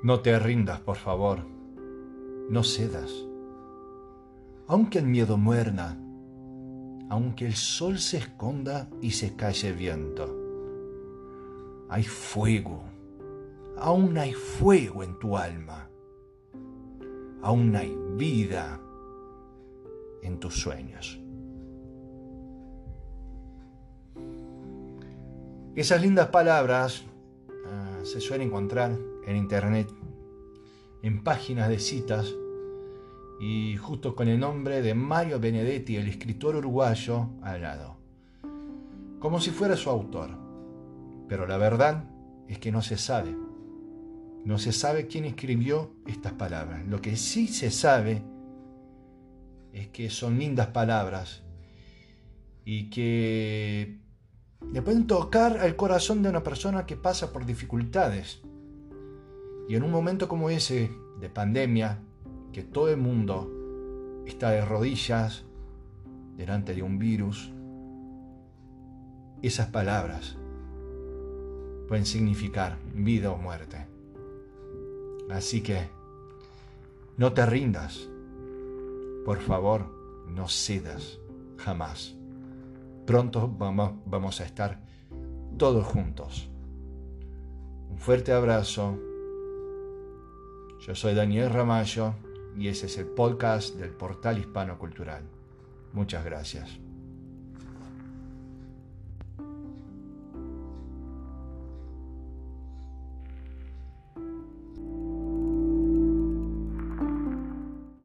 No te rindas, por favor. No cedas. Aunque el miedo muerna, aunque el sol se esconda y se calle viento, hay fuego, aún hay fuego en tu alma, aún hay vida en tus sueños. Esas lindas palabras uh, se suelen encontrar en internet, en páginas de citas, y justo con el nombre de Mario Benedetti, el escritor uruguayo, al lado, como si fuera su autor. Pero la verdad es que no se sabe. No se sabe quién escribió estas palabras. Lo que sí se sabe es que son lindas palabras y que le pueden tocar al corazón de una persona que pasa por dificultades. Y en un momento como ese de pandemia, que todo el mundo está de rodillas delante de un virus, esas palabras pueden significar vida o muerte. Así que no te rindas. Por favor, no cedas jamás. Pronto vamos, vamos a estar todos juntos. Un fuerte abrazo. Yo soy Daniel Ramallo y ese es el podcast del Portal Hispano Cultural. Muchas gracias.